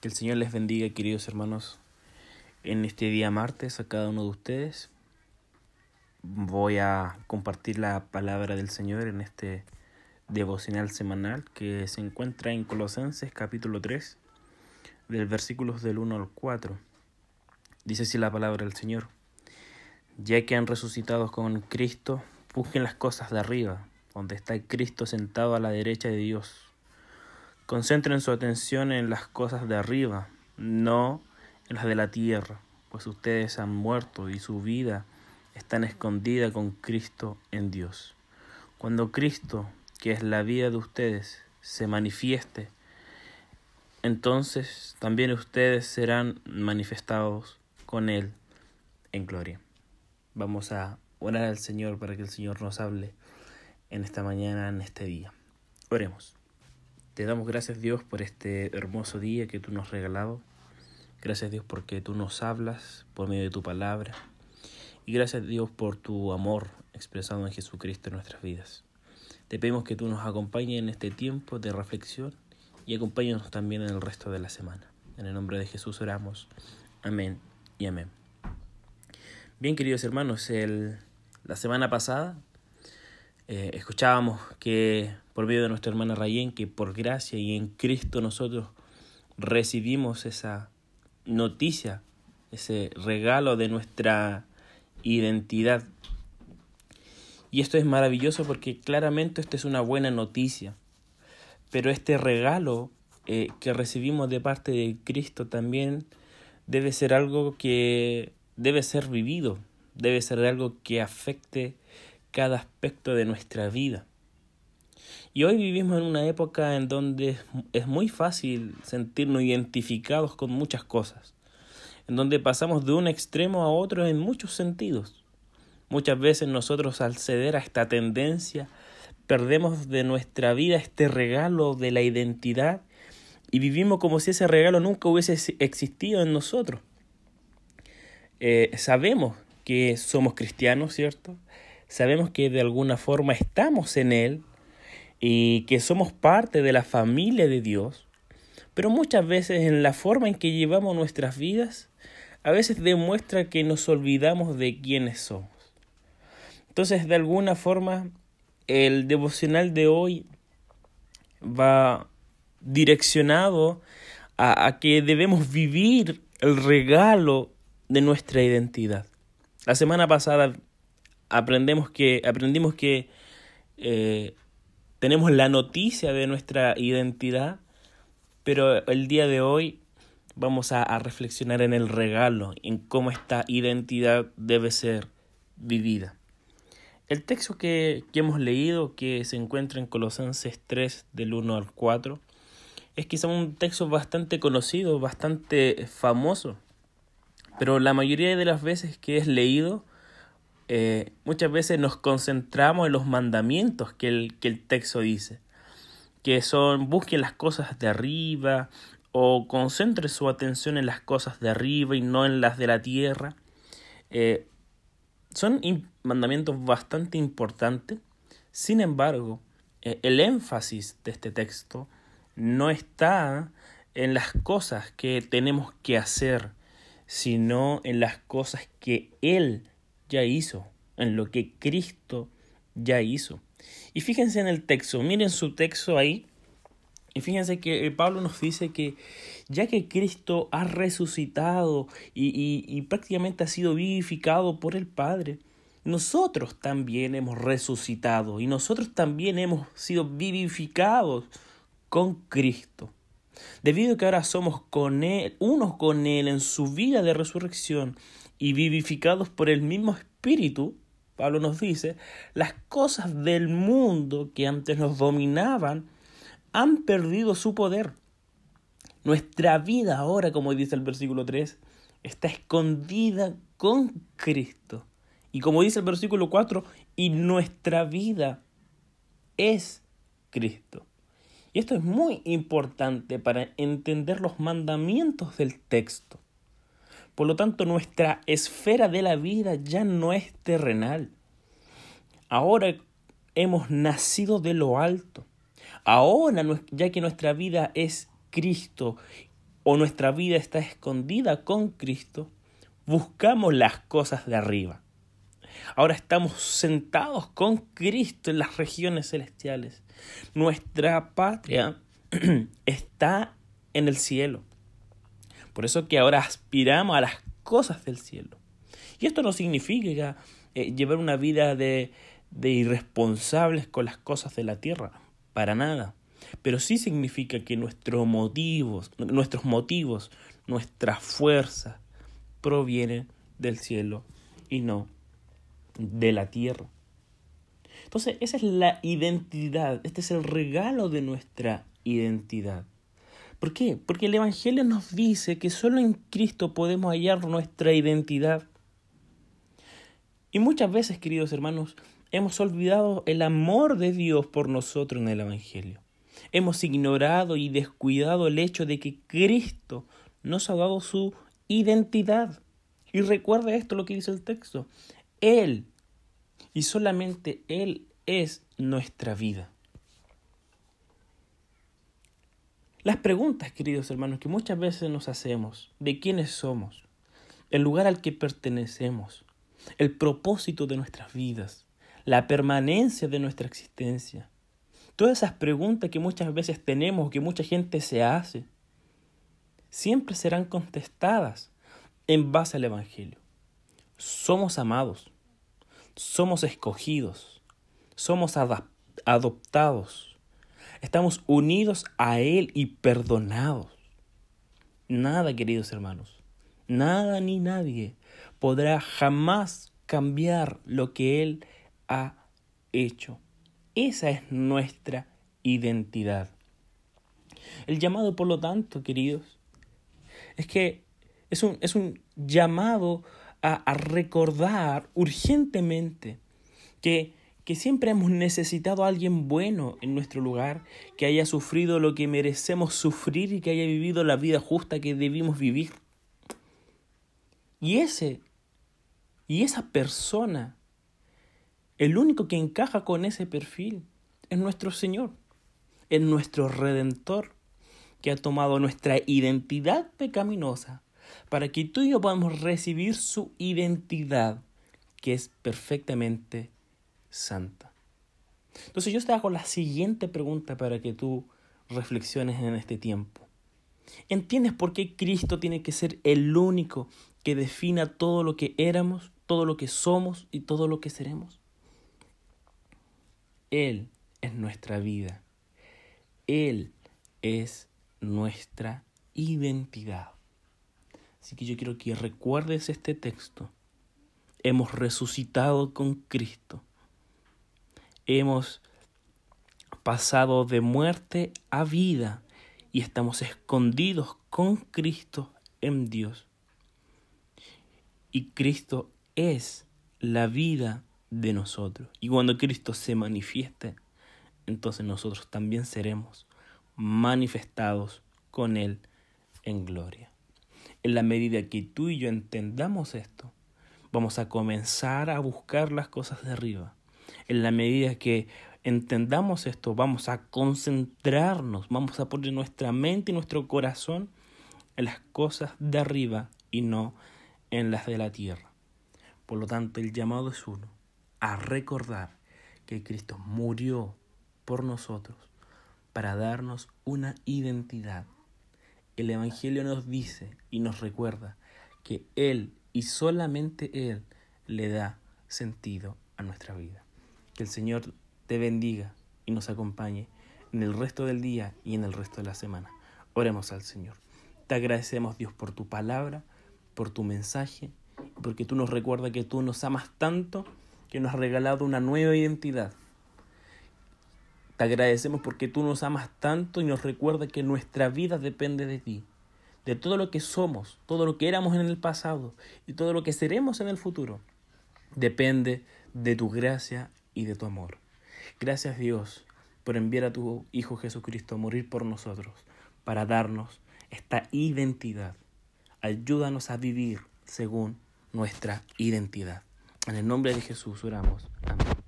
Que el Señor les bendiga, queridos hermanos, en este día martes a cada uno de ustedes. Voy a compartir la palabra del Señor en este devocional semanal que se encuentra en Colosenses capítulo 3, del versículos del 1 al 4. Dice así la palabra del Señor. Ya que han resucitado con Cristo, busquen las cosas de arriba, donde está Cristo sentado a la derecha de Dios Concentren su atención en las cosas de arriba, no en las de la tierra, pues ustedes han muerto y su vida está escondida con Cristo en Dios. Cuando Cristo, que es la vida de ustedes, se manifieste, entonces también ustedes serán manifestados con Él en gloria. Vamos a orar al Señor para que el Señor nos hable en esta mañana, en este día. Oremos. Te damos gracias Dios por este hermoso día que tú nos has regalado. Gracias Dios porque tú nos hablas por medio de tu palabra. Y gracias Dios por tu amor expresado en Jesucristo en nuestras vidas. Te pedimos que tú nos acompañes en este tiempo de reflexión y acompáñanos también en el resto de la semana. En el nombre de Jesús oramos. Amén y amén. Bien, queridos hermanos, el, la semana pasada eh, escuchábamos que por medio de nuestra hermana Rayén, que por gracia y en Cristo nosotros recibimos esa noticia, ese regalo de nuestra identidad. Y esto es maravilloso porque claramente esto es una buena noticia. Pero este regalo eh, que recibimos de parte de Cristo también debe ser algo que debe ser vivido, debe ser algo que afecte cada aspecto de nuestra vida. Y hoy vivimos en una época en donde es muy fácil sentirnos identificados con muchas cosas, en donde pasamos de un extremo a otro en muchos sentidos. Muchas veces nosotros al ceder a esta tendencia perdemos de nuestra vida este regalo de la identidad y vivimos como si ese regalo nunca hubiese existido en nosotros. Eh, sabemos que somos cristianos, ¿cierto? Sabemos que de alguna forma estamos en Él, y que somos parte de la familia de Dios, pero muchas veces en la forma en que llevamos nuestras vidas, a veces demuestra que nos olvidamos de quiénes somos. Entonces, de alguna forma, el devocional de hoy va direccionado a, a que debemos vivir el regalo de nuestra identidad. La semana pasada aprendemos que, aprendimos que eh, tenemos la noticia de nuestra identidad, pero el día de hoy vamos a, reflexionar en el regalo, en cómo esta identidad debe ser vivida. El texto que, que, hemos leído, que se encuentra en Colosenses 3 del 1 al 4, es quizá un texto bastante conocido, bastante famoso, pero la mayoría de las veces que es leído eh, muchas veces nos concentramos en los mandamientos que el, que el texto dice, que son busquen las cosas de arriba o concentre su atención en las cosas de arriba y no en las de la tierra. Eh, son mandamientos bastante importantes, sin embargo, eh, el énfasis de este texto no está en las cosas que tenemos que hacer, sino en las cosas que Él ya hizo, en lo que Cristo ya hizo. Y fíjense en el texto, miren su texto ahí, y fíjense que Pablo nos dice que ya que Cristo ha resucitado y, y, prácticamente ha sido vivificado por el Padre, nosotros también hemos resucitado y nosotros también hemos sido vivificados con Cristo. Debido a que ahora somos con Él, unos con Él en su vida de resurrección y vivificados por el mismo Espíritu, Pablo nos dice, las cosas del mundo que antes nos dominaban han perdido su poder. Nuestra vida ahora, como dice el versículo 3, está escondida con Cristo. Y como dice el versículo 4, y nuestra vida es Cristo. Y esto es muy importante para entender los mandamientos del texto. Por lo tanto, nuestra esfera de la vida ya no es terrenal. Ahora hemos nacido de lo alto. Ahora, ya que nuestra vida es Cristo, o nuestra vida está escondida con Cristo, buscamos las cosas de arriba. Ahora estamos sentados con Cristo en las regiones celestiales. Nuestra patria está en el cielo. Por eso que ahora aspiramos a las cosas del cielo. Y esto no significa eh, llevar una vida de, de irresponsables con las cosas de la tierra, para nada. Pero sí significa que nuestros motivos, nuestros motivos, nuestra fuerza provienen del cielo y no de la tierra. Entonces, esa es la identidad, este es el regalo de nuestra identidad. ¿Por qué? Porque el Evangelio nos dice que solo en Cristo podemos hallar nuestra identidad. Y muchas veces, queridos hermanos, hemos olvidado el amor de Dios por nosotros en el Evangelio. Hemos ignorado y descuidado el hecho de que Cristo nos ha dado su identidad. Y recuerda esto lo que dice el texto. Él y solamente Él es nuestra vida. Las preguntas, queridos hermanos, que muchas veces nos hacemos de quiénes somos, el lugar al que pertenecemos, el propósito de nuestras vidas, la permanencia de nuestra existencia, todas esas preguntas que muchas veces tenemos, que mucha gente se hace, siempre serán contestadas en base al Evangelio. Somos amados, somos escogidos, somos adoptados, estamos unidos a Él y perdonados. Nada, queridos hermanos, nada ni nadie podrá jamás cambiar lo que Él ha hecho. Esa es nuestra identidad. El llamado, por lo tanto, queridos, es que es un, es un llamado a, recordar urgentemente que, que siempre hemos necesitado a alguien bueno en nuestro lugar, que haya sufrido lo que merecemos sufrir y que haya vivido la vida justa que debimos vivir. Y ese, y esa persona, el único que encaja con ese perfil es nuestro Señor, es nuestro Redentor, que ha tomado nuestra identidad pecaminosa para que tú y yo podamos recibir su identidad, que es perfectamente santa. Entonces yo te hago la siguiente pregunta para que tú reflexiones en este tiempo. ¿Entiendes por qué Cristo tiene que ser el único que defina todo lo que éramos, todo lo que somos y todo lo que seremos? Él es nuestra vida. Él es nuestra identidad. Así que yo quiero que recuerdes este texto. Hemos resucitado con Cristo. Hemos pasado de muerte a vida y estamos escondidos con Cristo en Dios. Y Cristo es la vida de nosotros. Y cuando Cristo se manifieste, entonces nosotros también seremos manifestados con Él en gloria. En la medida que tú y yo entendamos esto, vamos a comenzar a buscar las cosas de arriba. En la medida que entendamos esto, vamos a concentrarnos, vamos a poner nuestra mente y nuestro corazón en las cosas de arriba y no en las de la tierra. Por lo tanto, el llamado es uno, a recordar que Cristo murió por nosotros para darnos una identidad el Evangelio nos dice y nos recuerda que Él y solamente Él le da sentido a nuestra vida. Que el Señor te bendiga y nos acompañe en el resto del día y en el resto de la semana. Oremos al Señor. Te agradecemos Dios por tu palabra, por tu mensaje, porque tú nos recuerdas que tú nos amas tanto que nos has regalado una nueva identidad te agradecemos porque tú nos amas tanto y nos recuerda que nuestra vida depende de ti, de todo lo que somos, todo lo que éramos en el pasado y todo lo que seremos en el futuro. Depende de tu gracia y de tu amor. Gracias Dios por enviar a tu Hijo Jesucristo a morir por nosotros, para darnos esta identidad. Ayúdanos a vivir según nuestra identidad. En el nombre de Jesús oramos. Amén.